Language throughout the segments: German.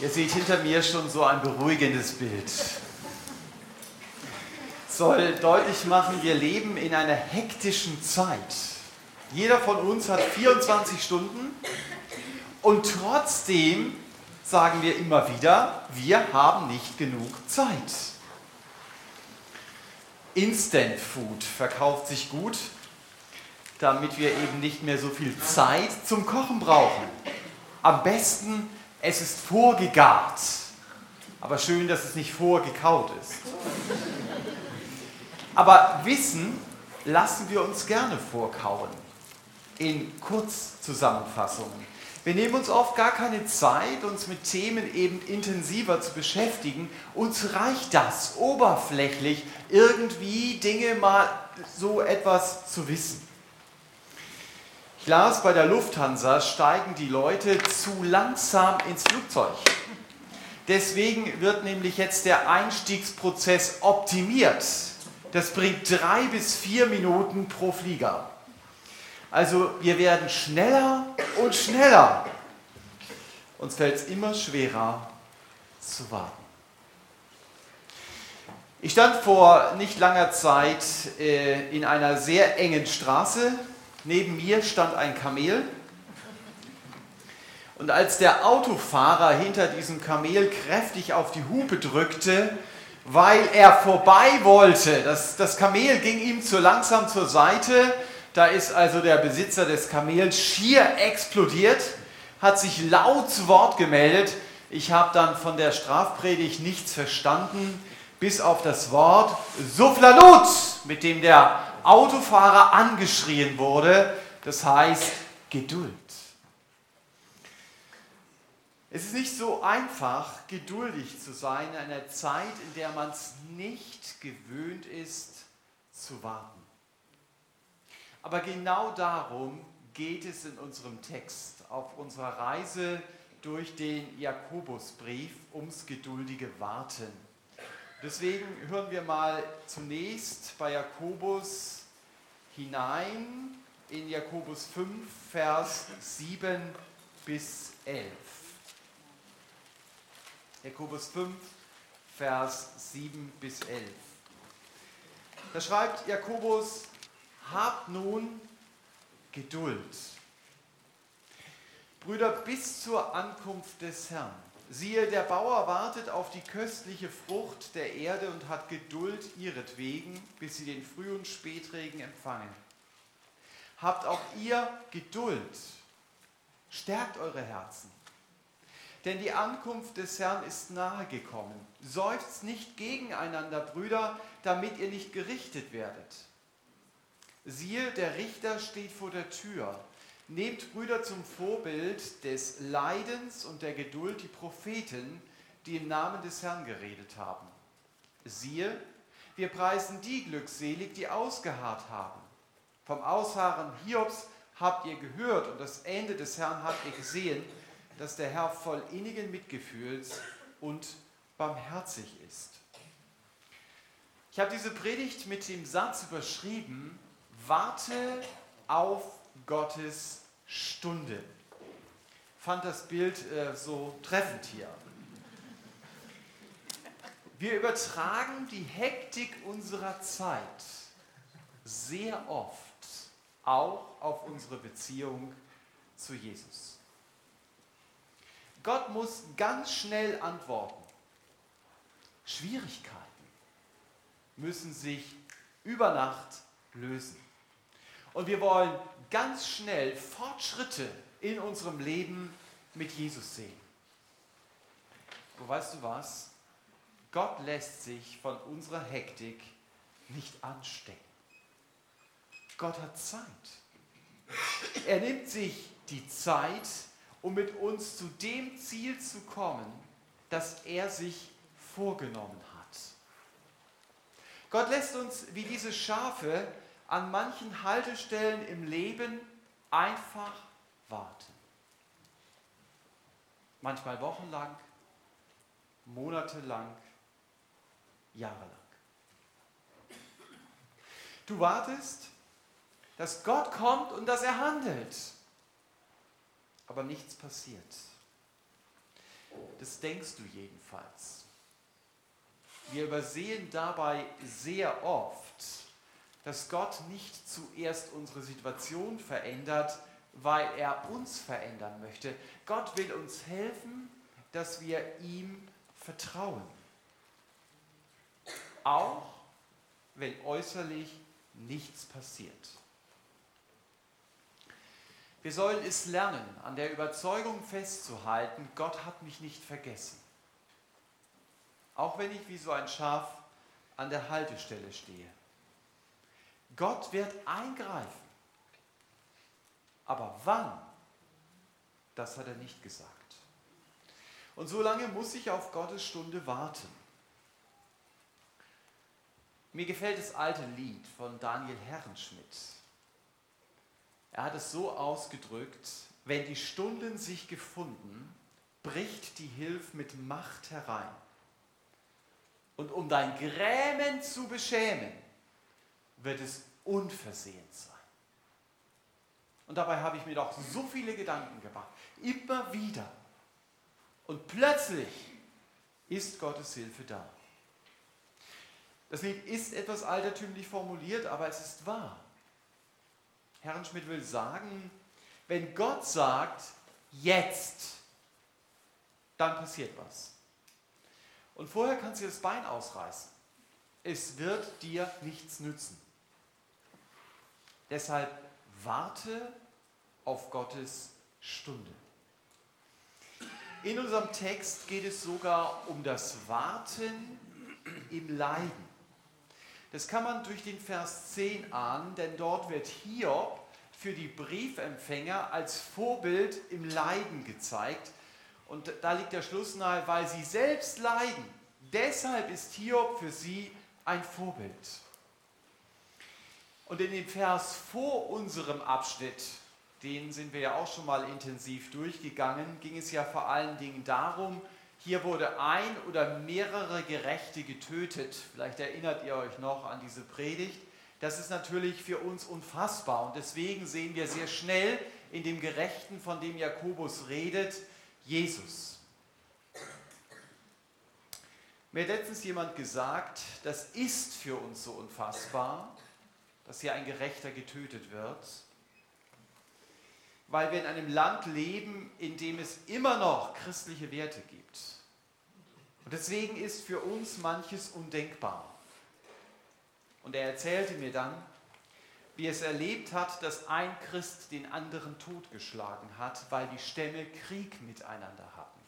Ihr seht hinter mir schon so ein beruhigendes Bild. Soll deutlich machen, wir leben in einer hektischen Zeit. Jeder von uns hat 24 Stunden und trotzdem sagen wir immer wieder, wir haben nicht genug Zeit. Instant Food verkauft sich gut, damit wir eben nicht mehr so viel Zeit zum Kochen brauchen. Am besten es ist vorgegart. Aber schön, dass es nicht vorgekaut ist. Aber Wissen lassen wir uns gerne vorkauen. In Kurzzusammenfassungen. Wir nehmen uns oft gar keine Zeit, uns mit Themen eben intensiver zu beschäftigen. Uns reicht das, oberflächlich irgendwie Dinge mal so etwas zu wissen. Ich las, bei der Lufthansa steigen die Leute zu langsam ins Flugzeug. Deswegen wird nämlich jetzt der Einstiegsprozess optimiert. Das bringt drei bis vier Minuten pro Flieger. Also wir werden schneller und schneller. Uns fällt es immer schwerer zu warten. Ich stand vor nicht langer Zeit äh, in einer sehr engen Straße Neben mir stand ein Kamel. Und als der Autofahrer hinter diesem Kamel kräftig auf die Hupe drückte, weil er vorbei wollte, das, das Kamel ging ihm zu langsam zur Seite, da ist also der Besitzer des Kamels schier explodiert, hat sich laut zu Wort gemeldet. Ich habe dann von der Strafpredigt nichts verstanden, bis auf das Wort Suflanut, mit dem der Autofahrer angeschrien wurde. Das heißt Geduld. Es ist nicht so einfach, geduldig zu sein in einer Zeit, in der man es nicht gewöhnt ist zu warten. Aber genau darum geht es in unserem Text auf unserer Reise durch den Jakobusbrief ums geduldige Warten. Deswegen hören wir mal zunächst bei Jakobus hinein in Jakobus 5, Vers 7 bis 11. Jakobus 5, Vers 7 bis 11. Da schreibt Jakobus, habt nun Geduld. Brüder, bis zur Ankunft des Herrn. Siehe, der Bauer wartet auf die köstliche Frucht der Erde und hat Geduld ihretwegen, bis sie den Früh- und Spätregen empfangen. Habt auch ihr Geduld, stärkt eure Herzen. Denn die Ankunft des Herrn ist nahe gekommen. Seufzt nicht gegeneinander, Brüder, damit ihr nicht gerichtet werdet. Siehe, der Richter steht vor der Tür. Nehmt Brüder zum Vorbild des Leidens und der Geduld die Propheten, die im Namen des Herrn geredet haben. Siehe, wir preisen die glückselig, die ausgeharrt haben. Vom Ausharren Hiobs habt ihr gehört und das Ende des Herrn habt ihr gesehen, dass der Herr voll innigen Mitgefühls und barmherzig ist. Ich habe diese Predigt mit dem Satz überschrieben, warte auf Gottes Stunde. Fand das Bild äh, so treffend hier. Wir übertragen die Hektik unserer Zeit sehr oft auch auf unsere Beziehung zu Jesus. Gott muss ganz schnell antworten. Schwierigkeiten müssen sich über Nacht lösen. Und wir wollen ganz schnell Fortschritte in unserem Leben mit Jesus sehen. Und weißt du was? Gott lässt sich von unserer Hektik nicht anstecken. Gott hat Zeit. Er nimmt sich die Zeit, um mit uns zu dem Ziel zu kommen, das er sich vorgenommen hat. Gott lässt uns wie diese Schafe an manchen Haltestellen im Leben einfach warten. Manchmal wochenlang, monatelang, jahrelang. Du wartest, dass Gott kommt und dass er handelt. Aber nichts passiert. Das denkst du jedenfalls. Wir übersehen dabei sehr oft, dass Gott nicht zuerst unsere Situation verändert, weil er uns verändern möchte. Gott will uns helfen, dass wir ihm vertrauen. Auch wenn äußerlich nichts passiert. Wir sollen es lernen, an der Überzeugung festzuhalten, Gott hat mich nicht vergessen. Auch wenn ich wie so ein Schaf an der Haltestelle stehe. Gott wird eingreifen. Aber wann? Das hat er nicht gesagt. Und so lange muss ich auf Gottes Stunde warten. Mir gefällt das alte Lied von Daniel Herrenschmidt. Er hat es so ausgedrückt, wenn die Stunden sich gefunden, bricht die Hilfe mit Macht herein. Und um dein Grämen zu beschämen, wird es unversehens sein. Und dabei habe ich mir doch so viele Gedanken gemacht. Immer wieder. Und plötzlich ist Gottes Hilfe da. Das Lied ist etwas altertümlich formuliert, aber es ist wahr. Herrenschmidt will sagen, wenn Gott sagt, jetzt, dann passiert was. Und vorher kannst du das Bein ausreißen. Es wird dir nichts nützen. Deshalb warte auf Gottes Stunde. In unserem Text geht es sogar um das Warten im Leiden. Das kann man durch den Vers 10 ahnen, denn dort wird Hiob für die Briefempfänger als Vorbild im Leiden gezeigt. Und da liegt der Schluss nahe, weil sie selbst leiden. Deshalb ist Hiob für sie ein Vorbild. Und in dem Vers vor unserem Abschnitt, den sind wir ja auch schon mal intensiv durchgegangen, ging es ja vor allen Dingen darum, hier wurde ein oder mehrere Gerechte getötet. Vielleicht erinnert ihr euch noch an diese Predigt. Das ist natürlich für uns unfassbar und deswegen sehen wir sehr schnell in dem Gerechten, von dem Jakobus redet, Jesus. Mir hat letztens jemand gesagt, das ist für uns so unfassbar, dass hier ein Gerechter getötet wird, weil wir in einem Land leben, in dem es immer noch christliche Werte gibt. Und deswegen ist für uns manches undenkbar. Und er erzählte mir dann, wie es erlebt hat, dass ein Christ den anderen totgeschlagen hat, weil die Stämme Krieg miteinander hatten.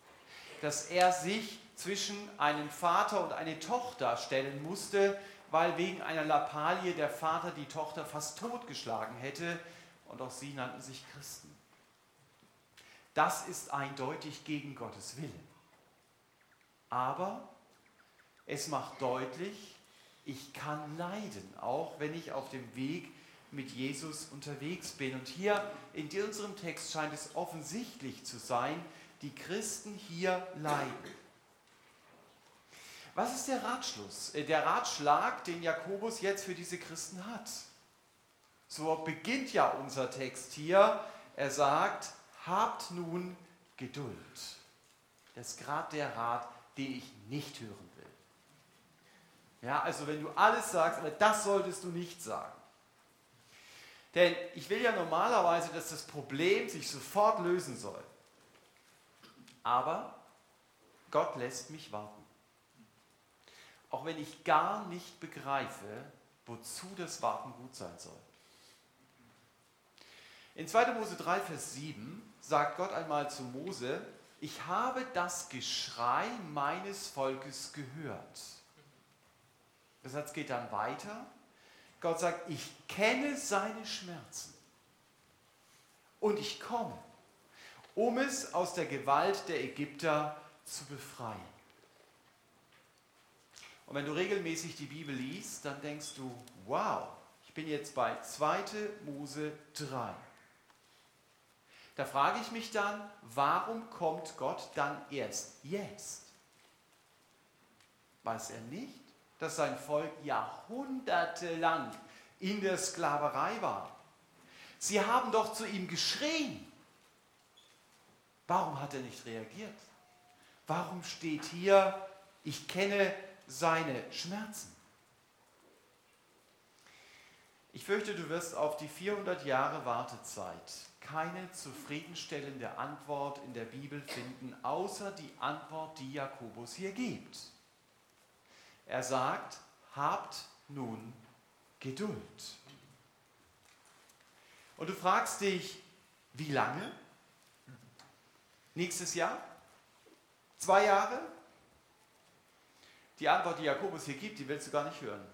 Dass er sich zwischen einen Vater und eine Tochter stellen musste, weil wegen einer Lappalie der Vater die Tochter fast totgeschlagen hätte und auch sie nannten sich Christen. Das ist eindeutig gegen Gottes Willen. Aber es macht deutlich, ich kann leiden, auch wenn ich auf dem Weg mit Jesus unterwegs bin. Und hier in unserem Text scheint es offensichtlich zu sein, die Christen hier leiden. Was ist der Ratschluss, äh, der Ratschlag, den Jakobus jetzt für diese Christen hat? So beginnt ja unser Text hier. Er sagt, habt nun Geduld. Das ist gerade der Rat, den ich nicht hören will. Ja, also wenn du alles sagst, aber das solltest du nicht sagen. Denn ich will ja normalerweise, dass das Problem sich sofort lösen soll. Aber Gott lässt mich warten. Auch wenn ich gar nicht begreife, wozu das Warten gut sein soll. In 2. Mose 3, Vers 7 sagt Gott einmal zu Mose, ich habe das Geschrei meines Volkes gehört. Der Satz geht dann weiter. Gott sagt, ich kenne seine Schmerzen und ich komme, um es aus der Gewalt der Ägypter zu befreien. Und wenn du regelmäßig die Bibel liest, dann denkst du, wow, ich bin jetzt bei 2. Mose 3. Da frage ich mich dann, warum kommt Gott dann erst jetzt? Weiß er nicht, dass sein Volk jahrhundertelang in der Sklaverei war? Sie haben doch zu ihm geschrien. Warum hat er nicht reagiert? Warum steht hier, ich kenne seine Schmerzen? Ich fürchte, du wirst auf die 400 Jahre Wartezeit keine zufriedenstellende Antwort in der Bibel finden, außer die Antwort, die Jakobus hier gibt. Er sagt, habt nun Geduld. Und du fragst dich, wie lange? Nächstes Jahr? Zwei Jahre? Die Antwort, die Jakobus hier gibt, die willst du gar nicht hören.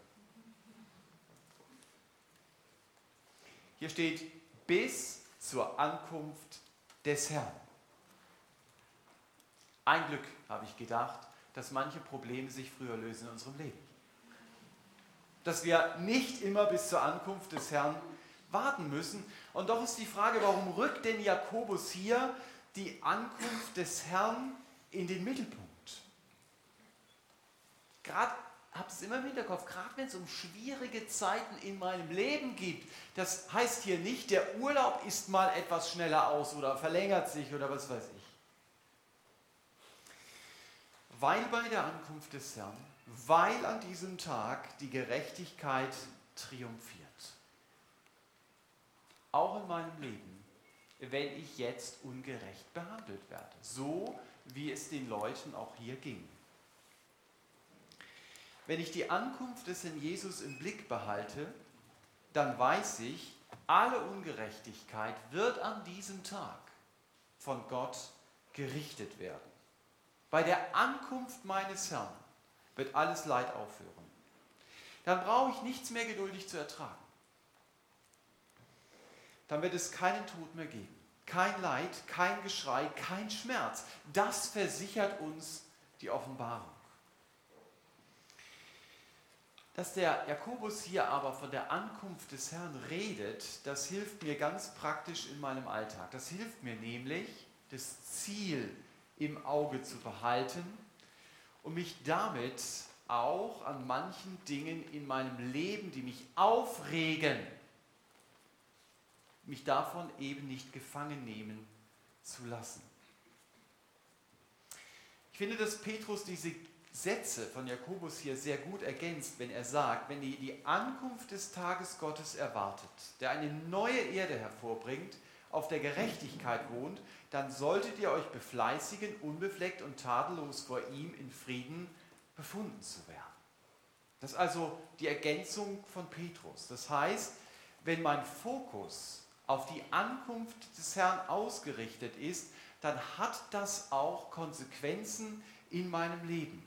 Hier steht, bis zur Ankunft des Herrn. Ein Glück, habe ich gedacht, dass manche Probleme sich früher lösen in unserem Leben. Dass wir nicht immer bis zur Ankunft des Herrn warten müssen. Und doch ist die Frage, warum rückt denn Jakobus hier die Ankunft des Herrn in den Mittelpunkt? Gerade habe es immer im Hinterkopf, gerade wenn es um schwierige Zeiten in meinem Leben geht. Das heißt hier nicht, der Urlaub ist mal etwas schneller aus oder verlängert sich oder was weiß ich. Weil bei der Ankunft des Herrn, weil an diesem Tag die Gerechtigkeit triumphiert. Auch in meinem Leben, wenn ich jetzt ungerecht behandelt werde. So wie es den Leuten auch hier ging. Wenn ich die Ankunft des Herrn Jesus im Blick behalte, dann weiß ich, alle Ungerechtigkeit wird an diesem Tag von Gott gerichtet werden. Bei der Ankunft meines Herrn wird alles Leid aufhören. Dann brauche ich nichts mehr geduldig zu ertragen. Dann wird es keinen Tod mehr geben. Kein Leid, kein Geschrei, kein Schmerz. Das versichert uns die Offenbarung. Dass der Jakobus hier aber von der Ankunft des Herrn redet, das hilft mir ganz praktisch in meinem Alltag. Das hilft mir nämlich, das Ziel im Auge zu behalten und mich damit auch an manchen Dingen in meinem Leben, die mich aufregen, mich davon eben nicht gefangen nehmen zu lassen. Ich finde, dass Petrus diese Sätze von Jakobus hier sehr gut ergänzt, wenn er sagt, wenn ihr die Ankunft des Tages Gottes erwartet, der eine neue Erde hervorbringt, auf der Gerechtigkeit wohnt, dann solltet ihr euch befleißigen, unbefleckt und tadellos vor ihm in Frieden befunden zu werden. Das ist also die Ergänzung von Petrus. Das heißt, wenn mein Fokus auf die Ankunft des Herrn ausgerichtet ist, dann hat das auch Konsequenzen in meinem Leben.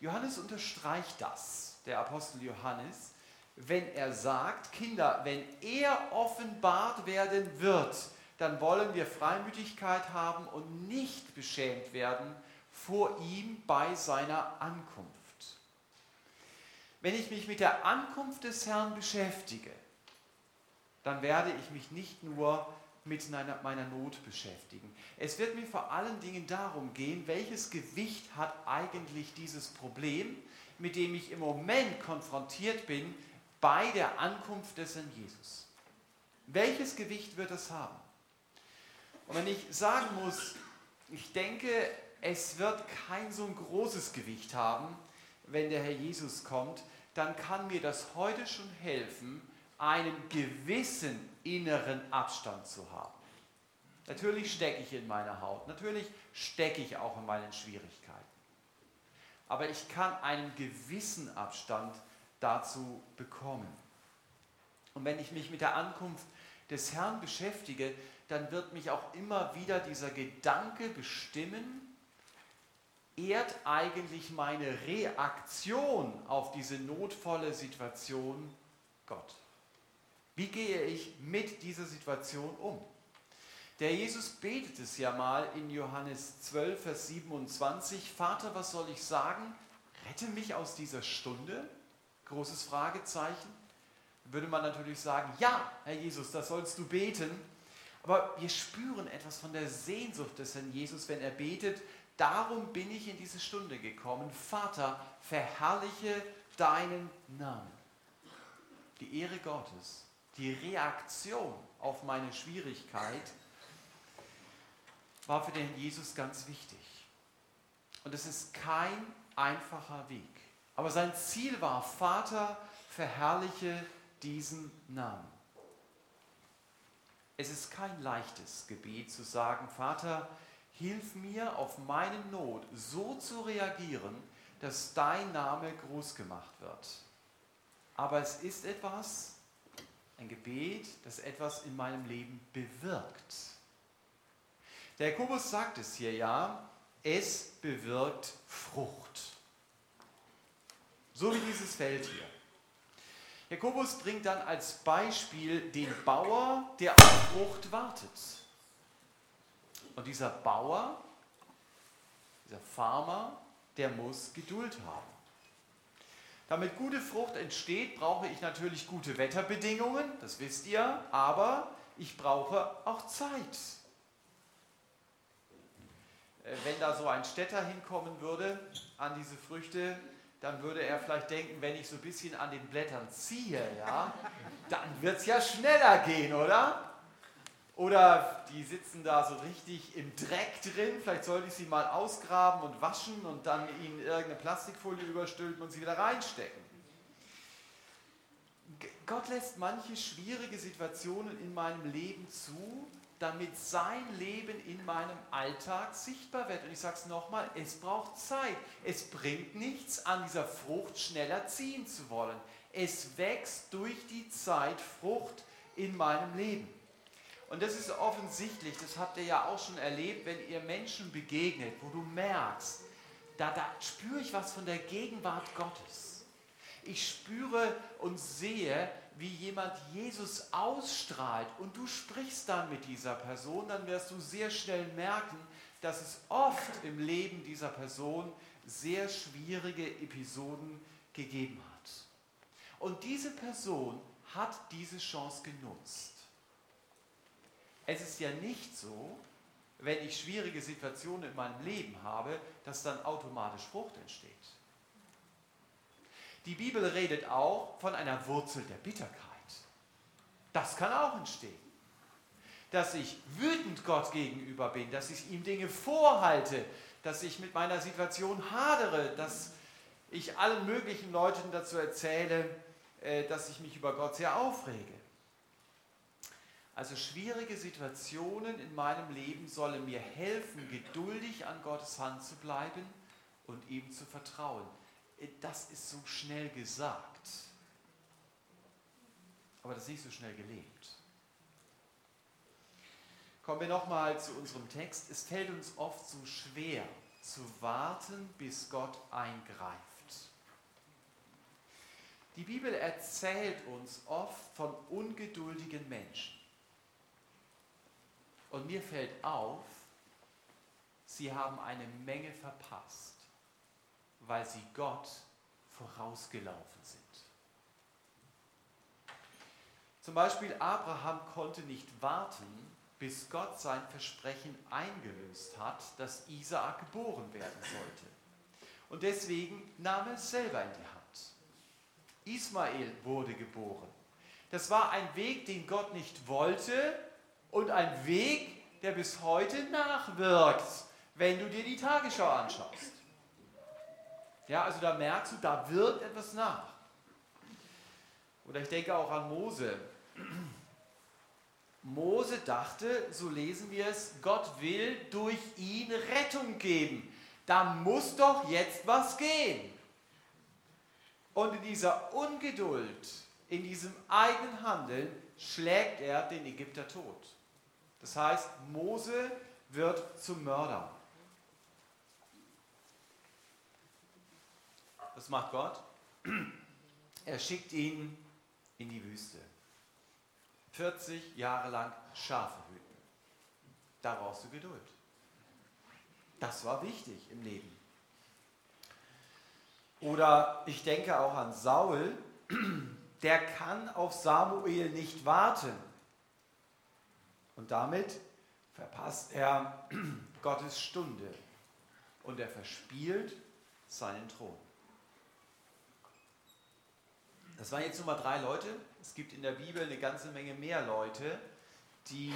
Johannes unterstreicht das, der Apostel Johannes, wenn er sagt, Kinder, wenn er offenbart werden wird, dann wollen wir Freimütigkeit haben und nicht beschämt werden vor ihm bei seiner Ankunft. Wenn ich mich mit der Ankunft des Herrn beschäftige, dann werde ich mich nicht nur mit meiner Not beschäftigen. Es wird mir vor allen Dingen darum gehen, welches Gewicht hat eigentlich dieses Problem, mit dem ich im Moment konfrontiert bin bei der Ankunft des Herrn Jesus. Welches Gewicht wird es haben? Und wenn ich sagen muss, ich denke, es wird kein so ein großes Gewicht haben, wenn der Herr Jesus kommt, dann kann mir das heute schon helfen, einen gewissen inneren Abstand zu haben. Natürlich stecke ich in meiner Haut, natürlich stecke ich auch in meinen Schwierigkeiten. Aber ich kann einen gewissen Abstand dazu bekommen. Und wenn ich mich mit der Ankunft des Herrn beschäftige, dann wird mich auch immer wieder dieser Gedanke bestimmen, ehrt eigentlich meine Reaktion auf diese notvolle Situation Gott? Wie gehe ich mit dieser Situation um? Der Jesus betet es ja mal in Johannes 12, Vers 27. Vater, was soll ich sagen? Rette mich aus dieser Stunde? Großes Fragezeichen. Würde man natürlich sagen, ja, Herr Jesus, das sollst du beten. Aber wir spüren etwas von der Sehnsucht des Herrn Jesus, wenn er betet, darum bin ich in diese Stunde gekommen. Vater, verherrliche deinen Namen. Die Ehre Gottes die Reaktion auf meine Schwierigkeit war für den Jesus ganz wichtig. Und es ist kein einfacher Weg. Aber sein Ziel war, Vater, verherrliche diesen Namen. Es ist kein leichtes Gebet zu sagen, Vater, hilf mir auf meine Not so zu reagieren, dass dein Name groß gemacht wird. Aber es ist etwas, ein Gebet, das etwas in meinem Leben bewirkt. Der Jakobus sagt es hier ja, es bewirkt Frucht. So wie dieses Feld hier. Jakobus bringt dann als Beispiel den Bauer, der auf Frucht wartet. Und dieser Bauer, dieser Farmer, der muss Geduld haben. Damit gute Frucht entsteht, brauche ich natürlich gute Wetterbedingungen, das wisst ihr, aber ich brauche auch Zeit. Äh, wenn da so ein Städter hinkommen würde an diese Früchte, dann würde er vielleicht denken, wenn ich so ein bisschen an den Blättern ziehe, ja, dann wird es ja schneller gehen, oder? Oder die sitzen da so richtig im Dreck drin, vielleicht sollte ich sie mal ausgraben und waschen und dann ihnen irgendeine Plastikfolie überstülpen und sie wieder reinstecken. Gott lässt manche schwierige Situationen in meinem Leben zu, damit sein Leben in meinem Alltag sichtbar wird. Und ich sage es nochmal, es braucht Zeit. Es bringt nichts, an dieser Frucht schneller ziehen zu wollen. Es wächst durch die Zeit Frucht in meinem Leben. Und das ist offensichtlich, das habt ihr ja auch schon erlebt, wenn ihr Menschen begegnet, wo du merkst, da, da spüre ich was von der Gegenwart Gottes. Ich spüre und sehe, wie jemand Jesus ausstrahlt und du sprichst dann mit dieser Person, dann wirst du sehr schnell merken, dass es oft im Leben dieser Person sehr schwierige Episoden gegeben hat. Und diese Person hat diese Chance genutzt. Es ist ja nicht so, wenn ich schwierige Situationen in meinem Leben habe, dass dann automatisch Frucht entsteht. Die Bibel redet auch von einer Wurzel der Bitterkeit. Das kann auch entstehen. Dass ich wütend Gott gegenüber bin, dass ich ihm Dinge vorhalte, dass ich mit meiner Situation hadere, dass ich allen möglichen Leuten dazu erzähle, äh, dass ich mich über Gott sehr aufrege. Also schwierige Situationen in meinem Leben sollen mir helfen, geduldig an Gottes Hand zu bleiben und ihm zu vertrauen das ist so schnell gesagt, aber das ist nicht so schnell gelebt. Kommen wir nochmal zu unserem Text. Es fällt uns oft so schwer zu warten, bis Gott eingreift. Die Bibel erzählt uns oft von ungeduldigen Menschen. Und mir fällt auf, sie haben eine Menge verpasst weil sie Gott vorausgelaufen sind. Zum Beispiel Abraham konnte nicht warten, bis Gott sein Versprechen eingelöst hat, dass Isaak geboren werden sollte. Und deswegen nahm er es selber in die Hand. Ismael wurde geboren. Das war ein Weg, den Gott nicht wollte und ein Weg, der bis heute nachwirkt, wenn du dir die Tagesschau anschaust. Ja, also da merkst du, da wirkt etwas nach. Oder ich denke auch an Mose. Mose dachte, so lesen wir es, Gott will durch ihn Rettung geben. Da muss doch jetzt was gehen. Und in dieser Ungeduld, in diesem eigenen Handeln, schlägt er den Ägypter tot. Das heißt, Mose wird zum Mörder. Was macht Gott? Er schickt ihn in die Wüste. 40 Jahre lang Schafe hüten. Da brauchst du Geduld. Das war wichtig im Leben. Oder ich denke auch an Saul, der kann auf Samuel nicht warten. Und damit verpasst er Gottes Stunde und er verspielt seinen Thron. Das waren jetzt nur mal drei Leute. Es gibt in der Bibel eine ganze Menge mehr Leute, die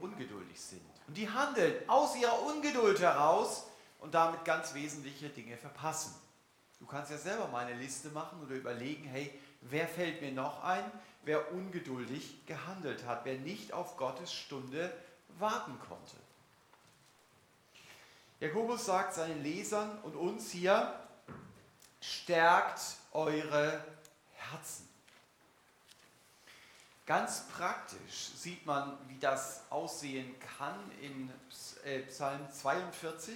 ungeduldig sind. Und die handeln aus ihrer Ungeduld heraus und damit ganz wesentliche Dinge verpassen. Du kannst ja selber mal eine Liste machen oder überlegen, hey, wer fällt mir noch ein, wer ungeduldig gehandelt hat, wer nicht auf Gottes Stunde warten konnte. Jakobus sagt seinen Lesern und uns hier, stärkt eure Herzen. Ganz praktisch sieht man, wie das aussehen kann in äh, Psalm 42.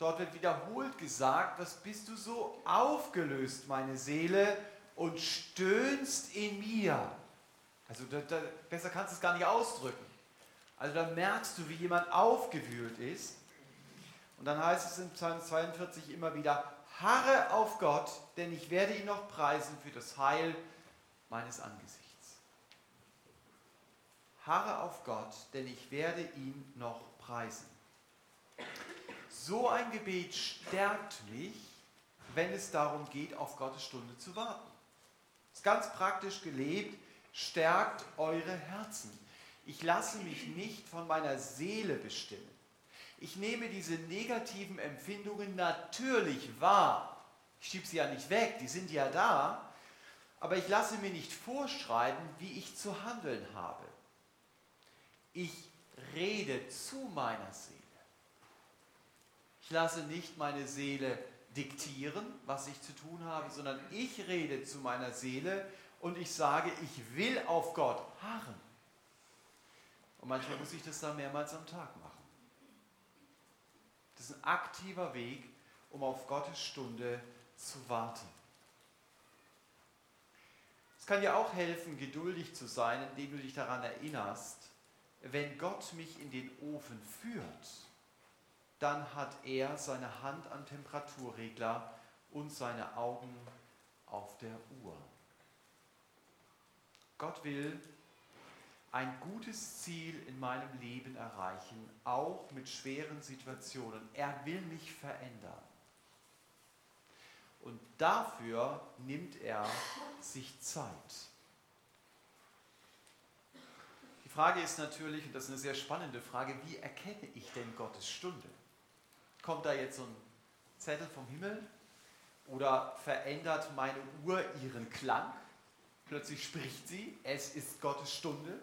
Dort wird wiederholt gesagt, was bist du so aufgelöst, meine Seele, und stöhnst in mir. Also da, da, besser kannst du es gar nicht ausdrücken. Also da merkst du, wie jemand aufgewühlt ist. Und dann heißt es in Psalm 42 immer wieder, harre auf Gott, denn ich werde ihn noch preisen für das Heil meines Angesichts. Harre auf Gott, denn ich werde ihn noch preisen. So ein Gebet stärkt mich, wenn es darum geht, auf Gottes Stunde zu warten. Ist ganz praktisch gelebt, stärkt eure Herzen. Ich lasse mich nicht von meiner Seele bestimmen. Ich nehme diese negativen Empfindungen natürlich wahr. Ich schiebe sie ja nicht weg, die sind ja da. Aber ich lasse mir nicht vorschreiben, wie ich zu handeln habe. Ich rede zu meiner Seele. Ich lasse nicht meine Seele diktieren, was ich zu tun habe, sondern ich rede zu meiner Seele und ich sage, ich will auf Gott harren. Und manchmal muss ich das dann mehrmals am Tag machen. Das ist ein aktiver Weg, um auf Gottes Stunde zu warten. Es kann dir auch helfen, geduldig zu sein, indem du dich daran erinnerst, wenn Gott mich in den Ofen führt, dann hat er seine Hand am Temperaturregler und seine Augen auf der Uhr. Gott will ein gutes Ziel in meinem Leben erreichen, auch mit schweren Situationen. Er will mich verändern. Und dafür nimmt er sich Zeit. Die Frage ist natürlich, und das ist eine sehr spannende Frage, wie erkenne ich denn Gottes Stunde? Kommt da jetzt so ein Zettel vom Himmel oder verändert meine Uhr ihren Klang? Plötzlich spricht sie, es ist Gottes Stunde.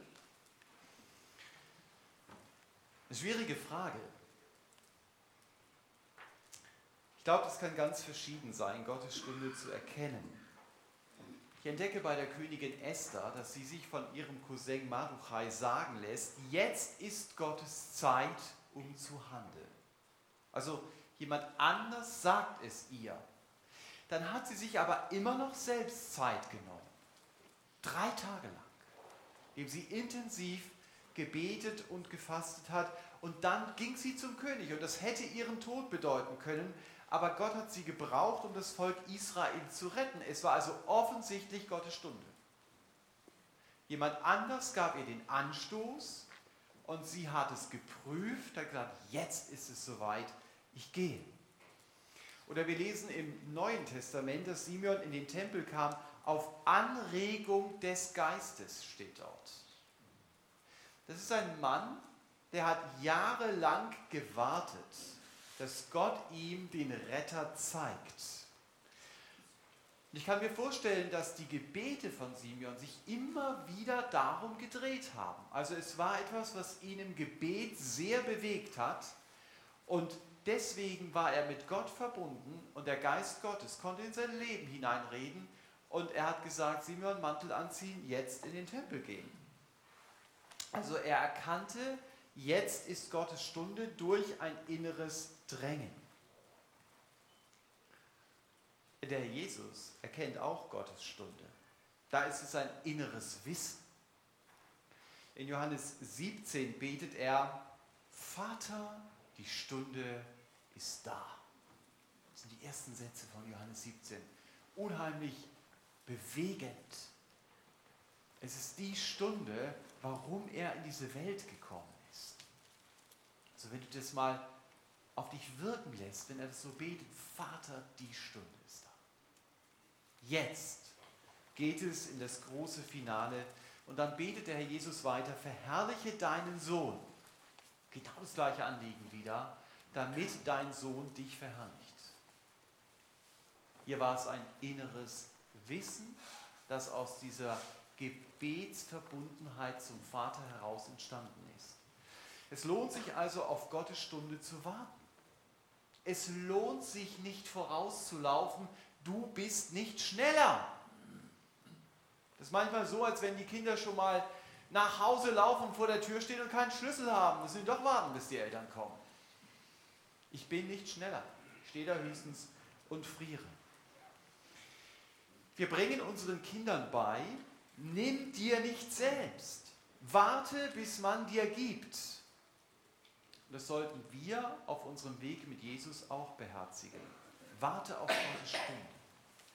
Eine schwierige Frage. Ich glaube, es kann ganz verschieden sein, Gottes Stunde zu erkennen. Ich entdecke bei der Königin Esther, dass sie sich von ihrem Cousin Maruchai sagen lässt, jetzt ist Gottes Zeit, um zu handeln. Also jemand anders sagt es ihr. Dann hat sie sich aber immer noch selbst Zeit genommen. Drei Tage lang, indem sie intensiv gebetet und gefastet hat. Und dann ging sie zum König und das hätte ihren Tod bedeuten können. Aber Gott hat sie gebraucht, um das Volk Israel zu retten. Es war also offensichtlich Gottes Stunde. Jemand anders gab ihr den Anstoß und sie hat es geprüft, hat gesagt, jetzt ist es soweit, ich gehe. Oder wir lesen im Neuen Testament, dass Simeon in den Tempel kam, auf Anregung des Geistes steht dort. Das ist ein Mann, der hat jahrelang gewartet, dass Gott ihm den Retter zeigt. Ich kann mir vorstellen, dass die Gebete von Simeon sich immer wieder darum gedreht haben. Also es war etwas, was ihn im Gebet sehr bewegt hat. Und deswegen war er mit Gott verbunden und der Geist Gottes konnte in sein Leben hineinreden. Und er hat gesagt, Simeon, Mantel anziehen, jetzt in den Tempel gehen. Also er erkannte, jetzt ist Gottes Stunde durch ein inneres Drängen. Der Jesus erkennt auch Gottes Stunde. Da ist es ein inneres Wissen. In Johannes 17 betet er, Vater, die Stunde ist da. Das sind die ersten Sätze von Johannes 17. Unheimlich bewegend. Es ist die Stunde, warum er in diese Welt gekommen ist. Also wenn du das mal auf dich wirken lässt, wenn er das so betet, Vater, die Stunde ist da. Jetzt geht es in das große Finale und dann betet der Herr Jesus weiter, verherrliche deinen Sohn. Genau das gleiche Anliegen wieder, damit dein Sohn dich verherrlicht. Hier war es ein inneres Wissen, das aus dieser Gebetsverbundenheit zum Vater heraus entstanden ist. Es lohnt sich also auf Gottes Stunde zu warten. Es lohnt sich nicht vorauszulaufen, du bist nicht schneller. Das ist manchmal so, als wenn die Kinder schon mal nach Hause laufen vor der Tür stehen und keinen Schlüssel haben. Müssen sie doch warten, bis die Eltern kommen. Ich bin nicht schneller. Stehe da höchstens und friere. Wir bringen unseren Kindern bei, nimm dir nicht selbst. Warte, bis man dir gibt. Das sollten wir auf unserem Weg mit Jesus auch beherzigen. Warte auf Gottes Stunde.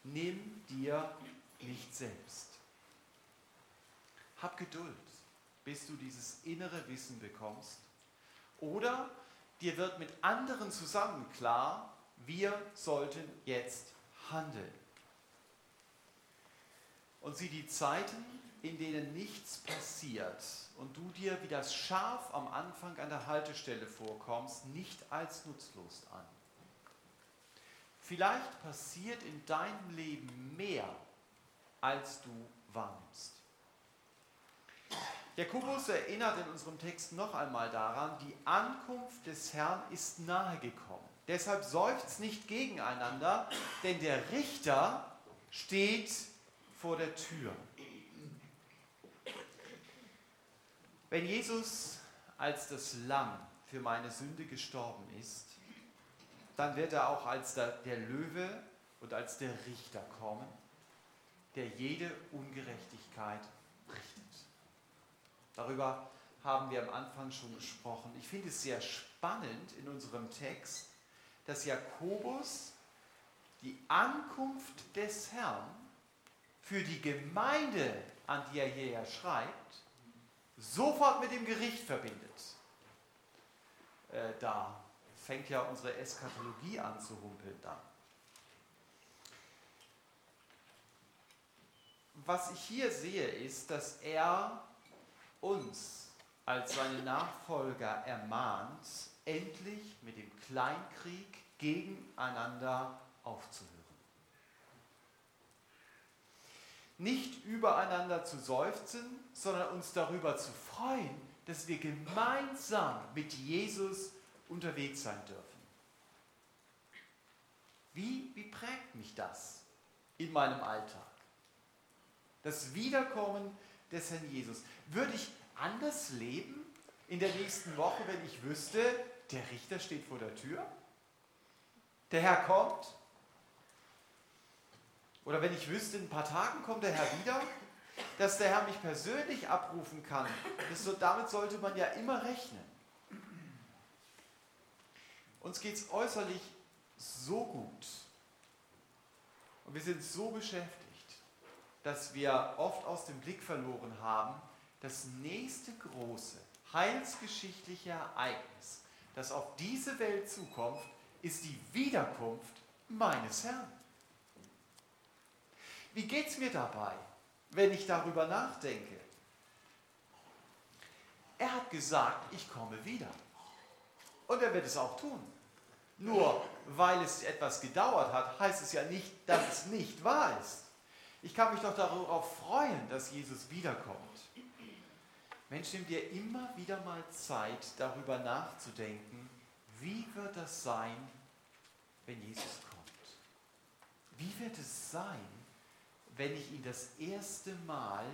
Nimm dir nicht selbst. Hab Geduld, bis du dieses innere Wissen bekommst. Oder dir wird mit anderen zusammen klar, wir sollten jetzt handeln. Und sieh die Zeiten, in denen nichts passiert und du dir wie das Schaf am Anfang an der Haltestelle vorkommst, nicht als nutzlos an. Vielleicht passiert in deinem Leben mehr, als du wahrnimmst. Jakobus erinnert in unserem Text noch einmal daran, die Ankunft des Herrn ist nahe gekommen. Deshalb seufzt nicht gegeneinander, denn der Richter steht vor der Tür. Wenn Jesus als das Lamm für meine Sünde gestorben ist, dann wird er auch als der, der Löwe und als der Richter kommen, der jede Ungerechtigkeit Darüber haben wir am Anfang schon gesprochen. Ich finde es sehr spannend in unserem Text, dass Jakobus die Ankunft des Herrn für die Gemeinde, an die er hierher schreibt, sofort mit dem Gericht verbindet. Äh, da fängt ja unsere Eskatologie an zu humpeln dann. Was ich hier sehe, ist, dass er uns als seine Nachfolger ermahnt, endlich mit dem Kleinkrieg gegeneinander aufzuhören. Nicht übereinander zu seufzen, sondern uns darüber zu freuen, dass wir gemeinsam mit Jesus unterwegs sein dürfen. Wie, wie prägt mich das in meinem Alltag? Das Wiederkommen des Herrn Jesus. Würde ich anders leben in der nächsten Woche, wenn ich wüsste, der Richter steht vor der Tür? Der Herr kommt? Oder wenn ich wüsste, in ein paar Tagen kommt der Herr wieder, dass der Herr mich persönlich abrufen kann, so, damit sollte man ja immer rechnen. Uns geht es äußerlich so gut und wir sind so beschäftigt, dass wir oft aus dem Blick verloren haben, das nächste große heilsgeschichtliche Ereignis, das auf diese Welt zukommt, ist die Wiederkunft meines Herrn. Wie geht es mir dabei, wenn ich darüber nachdenke? Er hat gesagt, ich komme wieder. Und er wird es auch tun. Nur weil es etwas gedauert hat, heißt es ja nicht, dass es nicht wahr ist. Ich kann mich doch darauf freuen, dass Jesus wiederkommt. Mensch, nimm dir immer wieder mal Zeit, darüber nachzudenken, wie wird das sein, wenn Jesus kommt? Wie wird es sein, wenn ich ihn das erste Mal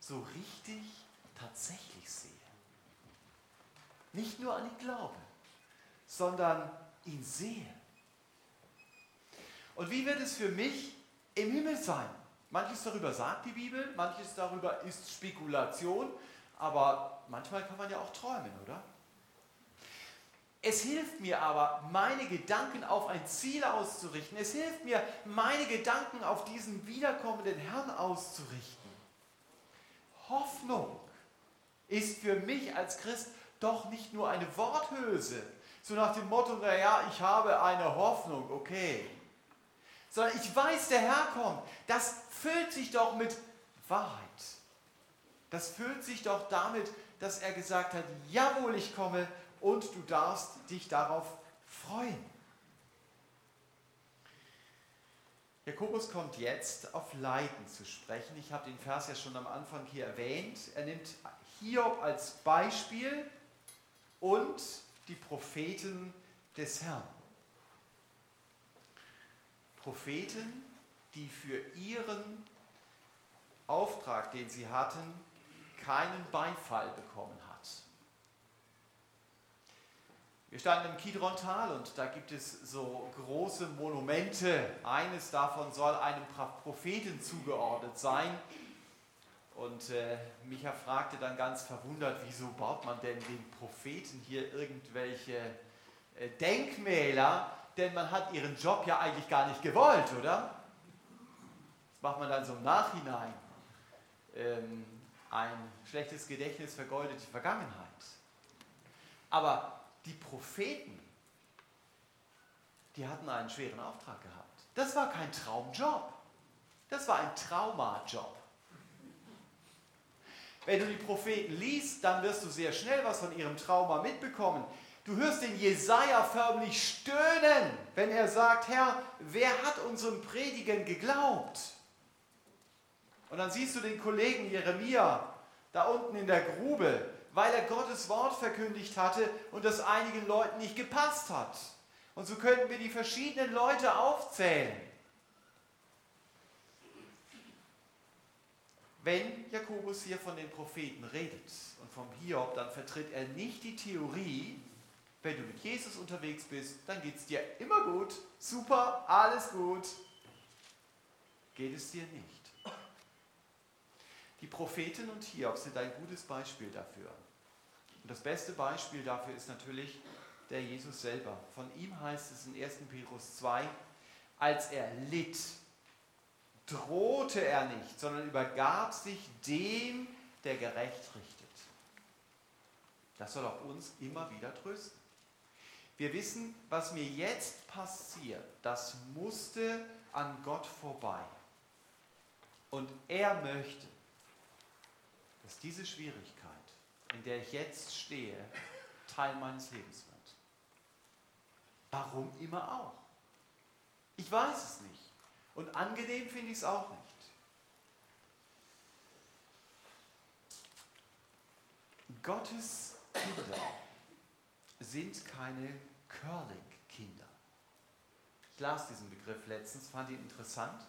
so richtig tatsächlich sehe? Nicht nur an ihn glaube, sondern ihn sehe. Und wie wird es für mich im Himmel sein? Manches darüber sagt die Bibel, manches darüber ist Spekulation, aber manchmal kann man ja auch träumen, oder? Es hilft mir aber, meine Gedanken auf ein Ziel auszurichten. Es hilft mir, meine Gedanken auf diesen wiederkommenden Herrn auszurichten. Hoffnung ist für mich als Christ doch nicht nur eine Worthülse, so nach dem Motto, naja, ich habe eine Hoffnung, okay sondern ich weiß, der Herr kommt. Das füllt sich doch mit Wahrheit. Das füllt sich doch damit, dass er gesagt hat, jawohl, ich komme und du darfst dich darauf freuen. Jakobus kommt jetzt auf Leiden zu sprechen. Ich habe den Vers ja schon am Anfang hier erwähnt. Er nimmt Hiob als Beispiel und die Propheten des Herrn. Propheten, die für ihren Auftrag, den sie hatten, keinen Beifall bekommen hat. Wir standen im Kidron-Tal und da gibt es so große Monumente. Eines davon soll einem Propheten zugeordnet sein. Und äh, Micha fragte dann ganz verwundert, wieso baut man denn den Propheten hier irgendwelche äh, Denkmäler? Denn man hat ihren Job ja eigentlich gar nicht gewollt, oder? Das macht man dann so im Nachhinein. Ähm, ein schlechtes Gedächtnis vergoldet die Vergangenheit. Aber die Propheten, die hatten einen schweren Auftrag gehabt. Das war kein Traumjob. Das war ein Traumajob. Wenn du die Propheten liest, dann wirst du sehr schnell was von ihrem Trauma mitbekommen. Du hörst den Jesaja förmlich stöhnen, wenn er sagt: Herr, wer hat unserem Predigen geglaubt? Und dann siehst du den Kollegen Jeremia da unten in der Grube, weil er Gottes Wort verkündigt hatte und das einigen Leuten nicht gepasst hat. Und so könnten wir die verschiedenen Leute aufzählen. Wenn Jakobus hier von den Propheten redet und vom Hiob, dann vertritt er nicht die Theorie, wenn du mit Jesus unterwegs bist, dann geht es dir immer gut, super, alles gut. Geht es dir nicht. Die Propheten und Hiob sind ein gutes Beispiel dafür. Und das beste Beispiel dafür ist natürlich der Jesus selber. Von ihm heißt es in 1. Petrus 2, als er litt, drohte er nicht, sondern übergab sich dem, der gerecht richtet. Das soll auch uns immer wieder trösten. Wir wissen, was mir jetzt passiert, das musste an Gott vorbei. Und er möchte, dass diese Schwierigkeit, in der ich jetzt stehe, Teil meines Lebens wird. Warum immer auch? Ich weiß es nicht. Und angenehm finde ich es auch nicht. Gottes Kinder sind keine Curling-Kinder. Ich las diesen Begriff letztens, fand ihn interessant.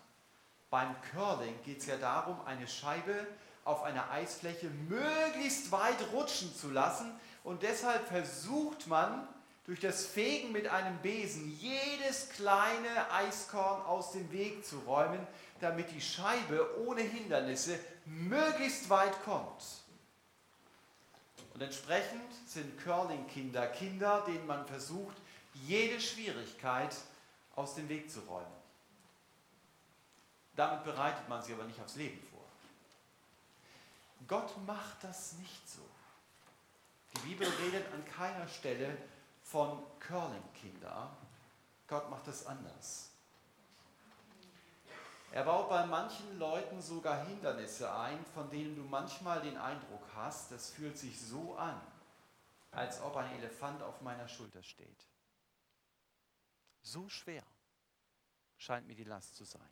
Beim Curling geht es ja darum, eine Scheibe auf einer Eisfläche möglichst weit rutschen zu lassen. Und deshalb versucht man durch das Fegen mit einem Besen jedes kleine Eiskorn aus dem Weg zu räumen, damit die Scheibe ohne Hindernisse möglichst weit kommt. Und entsprechend sind Curling-Kinder Kinder, denen man versucht, jede Schwierigkeit aus dem Weg zu räumen. Damit bereitet man sie aber nicht aufs Leben vor. Gott macht das nicht so. Die Bibel redet an keiner Stelle von Curling-Kinder. Gott macht das anders. Er baut bei manchen Leuten sogar Hindernisse ein, von denen du manchmal den Eindruck hast, das fühlt sich so an, als ob ein Elefant auf meiner Schulter steht. So schwer scheint mir die Last zu sein.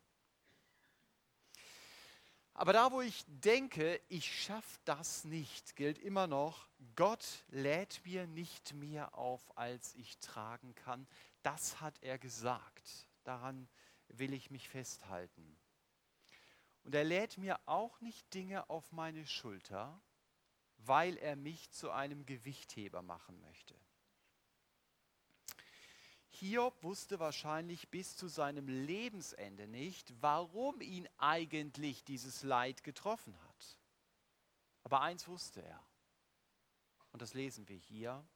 Aber da, wo ich denke, ich schaffe das nicht, gilt immer noch, Gott lädt mir nicht mehr auf, als ich tragen kann. Das hat er gesagt. Daran will ich mich festhalten. Und er lädt mir auch nicht Dinge auf meine Schulter, weil er mich zu einem Gewichtheber machen möchte. Hiob wusste wahrscheinlich bis zu seinem Lebensende nicht, warum ihn eigentlich dieses Leid getroffen hat. Aber eins wusste er, und das lesen wir hier.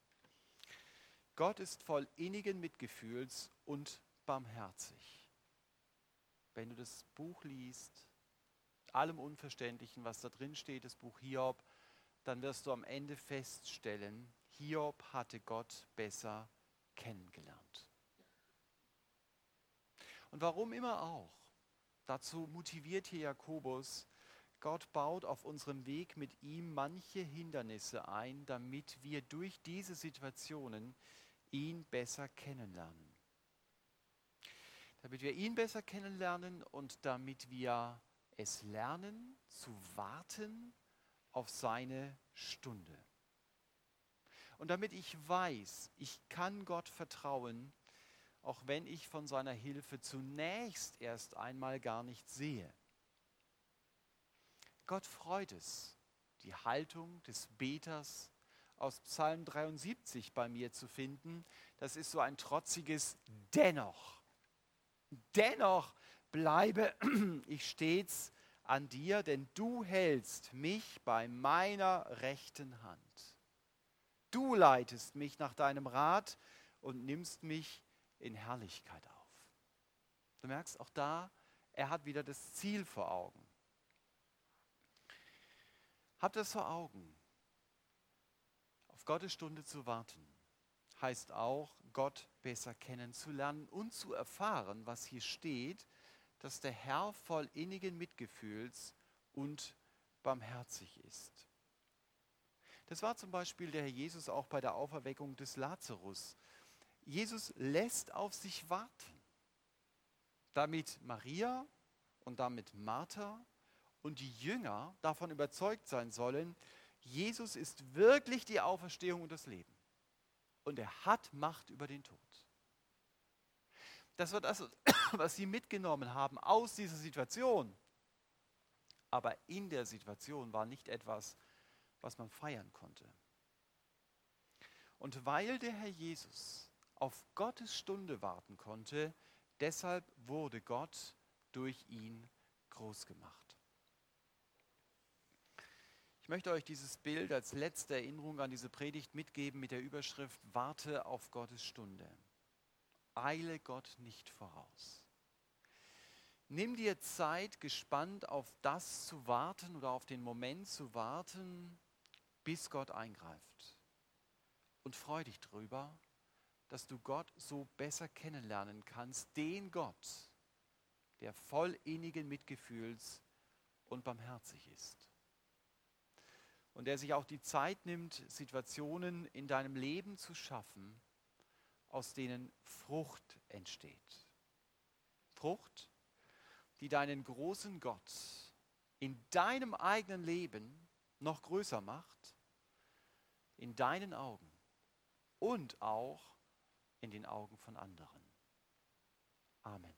Gott ist voll innigen Mitgefühls und barmherzig. Wenn du das Buch liest, allem Unverständlichen, was da drin steht, das Buch Hiob, dann wirst du am Ende feststellen, Hiob hatte Gott besser kennengelernt. Und warum immer auch, dazu motiviert hier Jakobus, Gott baut auf unserem Weg mit ihm manche Hindernisse ein, damit wir durch diese Situationen ihn besser kennenlernen. Damit wir ihn besser kennenlernen und damit wir es lernen zu warten auf seine Stunde. Und damit ich weiß, ich kann Gott vertrauen, auch wenn ich von seiner Hilfe zunächst erst einmal gar nicht sehe. Gott freut es, die Haltung des Beters aus Psalm 73 bei mir zu finden. Das ist so ein trotziges Dennoch. Dennoch bleibe ich stets an dir, denn du hältst mich bei meiner rechten Hand. Du leitest mich nach deinem Rat und nimmst mich in Herrlichkeit auf. Du merkst auch da, er hat wieder das Ziel vor Augen. Habt es vor Augen. Auf Gottes Stunde zu warten heißt auch, Gott besser kennenzulernen und zu erfahren, was hier steht, dass der Herr voll innigen Mitgefühls und barmherzig ist. Das war zum Beispiel der Herr Jesus auch bei der Auferweckung des Lazarus. Jesus lässt auf sich warten, damit Maria und damit Martha und die Jünger davon überzeugt sein sollen, Jesus ist wirklich die Auferstehung und das Leben. Und er hat Macht über den Tod. Das war das, was sie mitgenommen haben aus dieser Situation. Aber in der Situation war nicht etwas, was man feiern konnte. Und weil der Herr Jesus auf Gottes Stunde warten konnte, deshalb wurde Gott durch ihn groß gemacht. Ich möchte euch dieses Bild als letzte Erinnerung an diese Predigt mitgeben mit der Überschrift Warte auf Gottes Stunde. Eile Gott nicht voraus. Nimm dir Zeit, gespannt auf das zu warten oder auf den Moment zu warten, bis Gott eingreift. Und freu dich darüber, dass du Gott so besser kennenlernen kannst, den Gott, der voll innigen Mitgefühls und barmherzig ist und der sich auch die Zeit nimmt, Situationen in deinem Leben zu schaffen, aus denen Frucht entsteht. Frucht, die deinen großen Gott in deinem eigenen Leben noch größer macht, in deinen Augen und auch in den Augen von anderen. Amen.